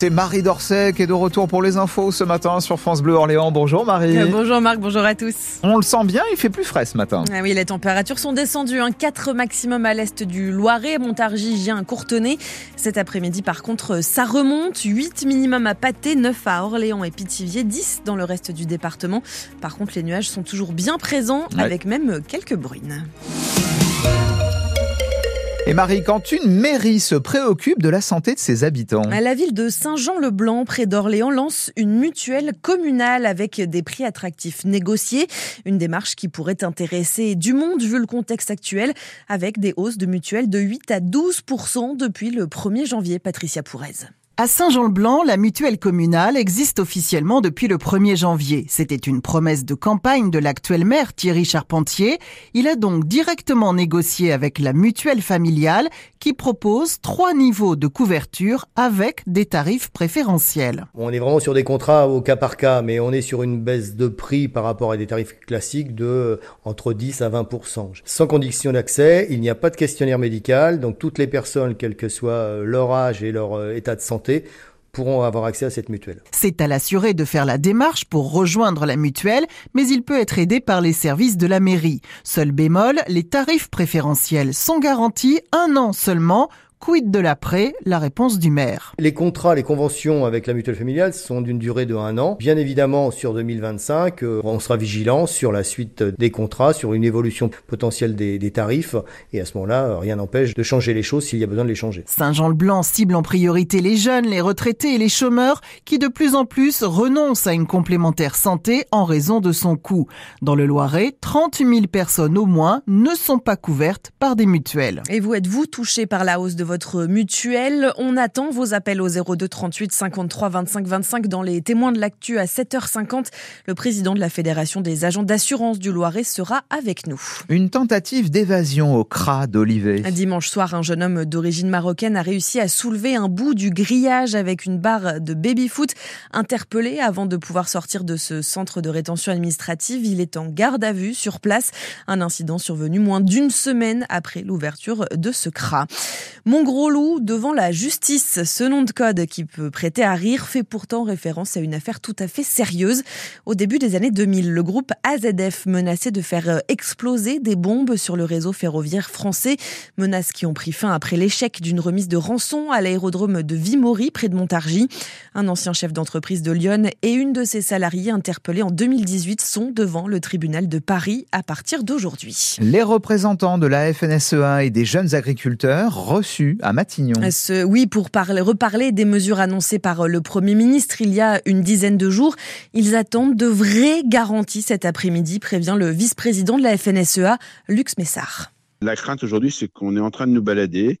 C'est Marie Dorset qui est de retour pour les infos ce matin sur France Bleu Orléans. Bonjour Marie. Euh, bonjour Marc, bonjour à tous. On le sent bien, il fait plus frais ce matin. Ah oui, les températures sont descendues. Un 4 maximum à l'est du Loiret, Montargis, Gien, Courtenay. Cet après-midi, par contre, ça remonte. 8 minimum à Pâté, 9 à Orléans et Pithiviers, 10 dans le reste du département. Par contre, les nuages sont toujours bien présents, avec même quelques bruines. Et Marie, quand une mairie se préoccupe de la santé de ses habitants La ville de Saint-Jean-le-Blanc, près d'Orléans, lance une mutuelle communale avec des prix attractifs négociés. Une démarche qui pourrait intéresser du monde vu le contexte actuel, avec des hausses de mutuelles de 8 à 12% depuis le 1er janvier. Patricia Pourrez. À Saint-Jean-le-Blanc, la mutuelle communale existe officiellement depuis le 1er janvier. C'était une promesse de campagne de l'actuel maire Thierry Charpentier. Il a donc directement négocié avec la mutuelle familiale qui propose trois niveaux de couverture avec des tarifs préférentiels. On est vraiment sur des contrats au cas par cas, mais on est sur une baisse de prix par rapport à des tarifs classiques de entre 10 à 20% Sans condition d'accès, il n'y a pas de questionnaire médical, donc toutes les personnes, quel que soit euh, leur âge et leur euh, état de santé, pourront avoir accès à cette mutuelle. C'est à l'assuré de faire la démarche pour rejoindre la mutuelle, mais il peut être aidé par les services de la mairie. Seul bémol, les tarifs préférentiels sont garantis un an seulement Quid de l'après La réponse du maire. Les contrats, les conventions avec la mutuelle familiale sont d'une durée de un an. Bien évidemment, sur 2025, euh, on sera vigilant sur la suite des contrats, sur une évolution potentielle des, des tarifs. Et à ce moment-là, rien n'empêche de changer les choses s'il y a besoin de les changer. Saint-Jean-le-Blanc cible en priorité les jeunes, les retraités et les chômeurs qui de plus en plus renoncent à une complémentaire santé en raison de son coût. Dans le Loiret, 30 000 personnes au moins ne sont pas couvertes par des mutuelles. Et vous êtes-vous touché par la hausse de votre mutuelle. On attend vos appels au 02 38 53 25 25 dans les témoins de l'actu à 7h50. Le président de la Fédération des agents d'assurance du Loiret sera avec nous. Une tentative d'évasion au CRA d'Olivet. Dimanche soir, un jeune homme d'origine marocaine a réussi à soulever un bout du grillage avec une barre de baby-foot. Interpellé avant de pouvoir sortir de ce centre de rétention administrative, il est en garde à vue sur place. Un incident survenu moins d'une semaine après l'ouverture de ce CRA. Mon gros loup devant la justice. Ce nom de code qui peut prêter à rire fait pourtant référence à une affaire tout à fait sérieuse. Au début des années 2000, le groupe AZF menaçait de faire euh, exploser des bombes sur le réseau ferroviaire français. Menaces qui ont pris fin après l'échec d'une remise de rançon à l'aérodrome de Vimory près de Montargis. Un ancien chef d'entreprise de Lyon et une de ses salariés interpellés en 2018 sont devant le tribunal de Paris à partir d'aujourd'hui. Les représentants de la FNSEA et des jeunes agriculteurs reçus à Matignon. oui, pour parler, reparler des mesures annoncées par euh, le Premier ministre il y a une dizaine de jours. Ils attendent de vraies garanties cet après-midi, prévient le vice-président de la FNSEA, Lux Messard. La crainte aujourd'hui, c'est qu'on est en train de nous balader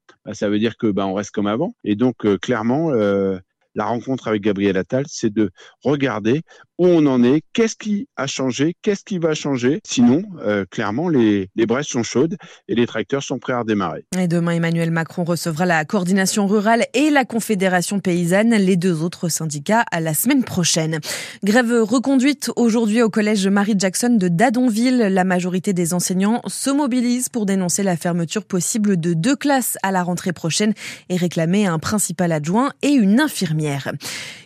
Bah, ça veut dire que bah, on reste comme avant. Et donc, euh, clairement, euh, la rencontre avec Gabriel Attal, c'est de regarder où on en est, qu'est-ce qui a changé, qu'est-ce qui va changer. Sinon, euh, clairement, les, les braises sont chaudes et les tracteurs sont prêts à redémarrer. Et demain, Emmanuel Macron recevra la coordination rurale et la Confédération paysanne, les deux autres syndicats, à la semaine prochaine. Grève reconduite aujourd'hui au collège Marie Jackson de Dadonville. La majorité des enseignants se mobilisent pour dénoncer la fermeture possible de deux classes à la rentrée prochaine et réclamer un principal adjoint et une infirmière.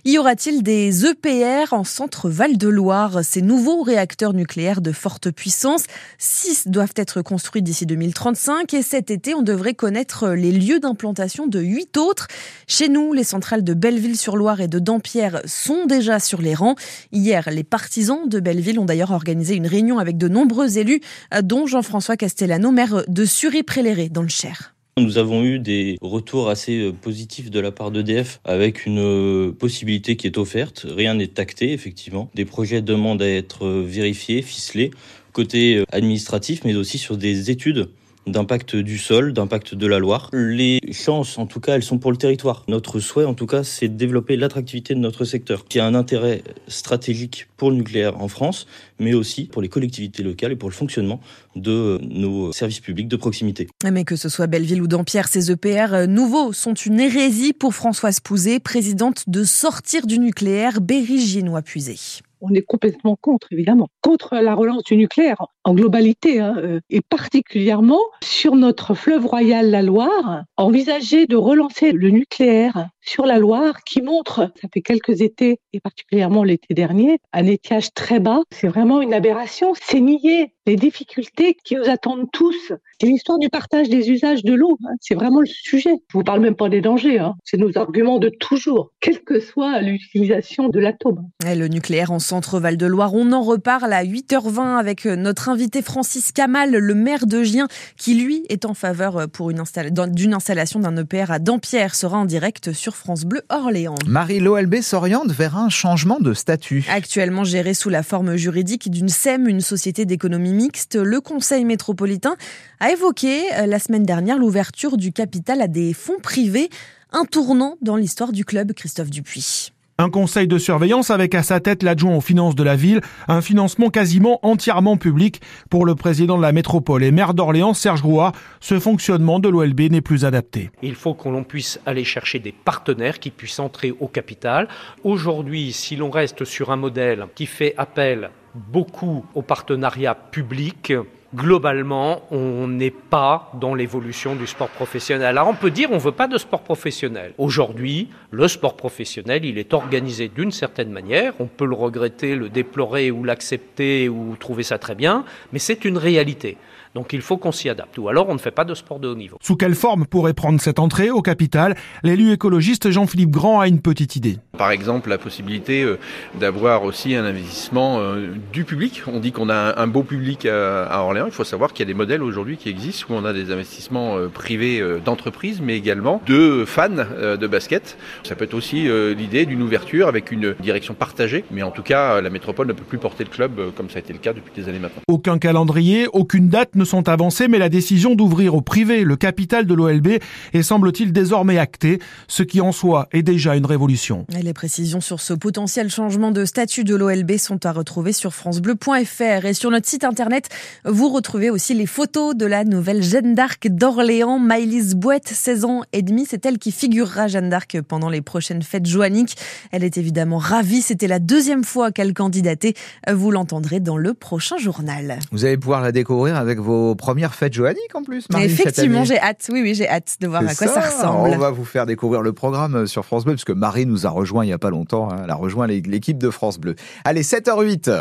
Y aura-t-il des EPR en centre Val-de-Loire. Ces nouveaux réacteurs nucléaires de forte puissance, six doivent être construits d'ici 2035 et cet été, on devrait connaître les lieux d'implantation de huit autres. Chez nous, les centrales de Belleville-sur-Loire et de Dampierre sont déjà sur les rangs. Hier, les partisans de Belleville ont d'ailleurs organisé une réunion avec de nombreux élus, dont Jean-François Castellano, maire de Sury-Préléré dans le Cher. Nous avons eu des retours assez euh, positifs de la part d'EDF avec une euh, possibilité qui est offerte. Rien n'est tacté, effectivement. Des projets demandent à être euh, vérifiés, ficelés, côté administratif, mais aussi sur des études d'impact du sol, d'impact de la Loire. Les chances, en tout cas, elles sont pour le territoire. Notre souhait, en tout cas, c'est de développer l'attractivité de notre secteur, qui a un intérêt stratégique pour le nucléaire en France, mais aussi pour les collectivités locales et pour le fonctionnement de nos services publics de proximité. Mais que ce soit Belleville ou Dampierre, ces EPR nouveaux sont une hérésie pour Françoise Pouzet, présidente de Sortir du nucléaire, Berry-Giennois puisé on est complètement contre, évidemment, contre la relance du nucléaire en globalité, hein, euh, et particulièrement sur notre fleuve royal, la Loire, envisager de relancer le nucléaire sur la Loire qui montre, ça fait quelques étés, et particulièrement l'été dernier, un étiage très bas. C'est vraiment une aberration. C'est nier les difficultés qui nous attendent tous. C'est l'histoire du partage des usages de l'eau. Hein. C'est vraiment le sujet. Je vous parle même pas des dangers. Hein. C'est nos arguments de toujours, quelle que soit l'utilisation de l'atome. Le nucléaire en centre Val-de-Loire, on en reparle à 8h20 avec notre invité Francis Kamal, le maire de Gien, qui lui est en faveur pour une d'une installation d'un EPR à Dampierre, sera en direct sur France Bleu Orléans. Marie Loelb s'oriente vers un changement de statut. Actuellement géré sous la forme juridique d'une SEM, une société d'économie mixte, le Conseil métropolitain a évoqué euh, la semaine dernière l'ouverture du capital à des fonds privés, un tournant dans l'histoire du club Christophe Dupuis. Un conseil de surveillance avec à sa tête l'adjoint aux finances de la ville, un financement quasiment entièrement public pour le président de la métropole et maire d'Orléans, Serge Rouard. Ce fonctionnement de l'OLB n'est plus adapté. Il faut que l'on puisse aller chercher des partenaires qui puissent entrer au capital. Aujourd'hui, si l'on reste sur un modèle qui fait appel beaucoup au partenariat public, globalement, on n'est pas dans l'évolution du sport professionnel. Alors on peut dire on veut pas de sport professionnel. Aujourd'hui, le sport professionnel, il est organisé d'une certaine manière. On peut le regretter, le déplorer ou l'accepter ou trouver ça très bien, mais c'est une réalité. Donc il faut qu'on s'y adapte. Ou alors on ne fait pas de sport de haut niveau. Sous quelle forme pourrait prendre cette entrée au capital? L'élu écologiste Jean-Philippe Grand a une petite idée. Par exemple, la possibilité euh, d'avoir aussi un investissement euh, du public. On dit qu'on a un beau public à Orléans. Il faut savoir qu'il y a des modèles aujourd'hui qui existent où on a des investissements euh, privés d'entreprises, mais également de fans de basket. Ça peut être aussi l'idée d'une ouverture avec une direction partagée. Mais en tout cas, la métropole ne peut plus porter le club comme ça a été le cas depuis des années maintenant. Aucun calendrier, aucune date ne sont avancées, mais la décision d'ouvrir au privé le capital de l'OLB est semble-t-il désormais actée, ce qui en soi est déjà une révolution. les précisions sur ce potentiel changement de statut de l'OLB sont à retrouver sur francebleu.fr et sur notre site internet, vous retrouvez aussi les photos de la nouvelle Jeanne d'Arc d'Orléans, Maëlys Bouette, 16 ans et demi, c'est elle qui figurera Jeanne d'Arc pendant les prochaines fêtes joanniques. Elle est évidemment ravie, c'était la deuxième fois qu'elle candidatait, vous l'entendrez dans le prochain journal. Vous allez pouvoir la découvrir avec vos premières fêtes joanniques en plus. Marie, Effectivement, j'ai hâte. Oui, oui, j'ai hâte de voir à quoi ça, ressemble. On va vous faire découvrir le programme sur France Bleu, parce que Marie nous a rejoint il n'y a pas longtemps. Hein. Elle a rejoint l'équipe de France Bleu. Allez, 7h08.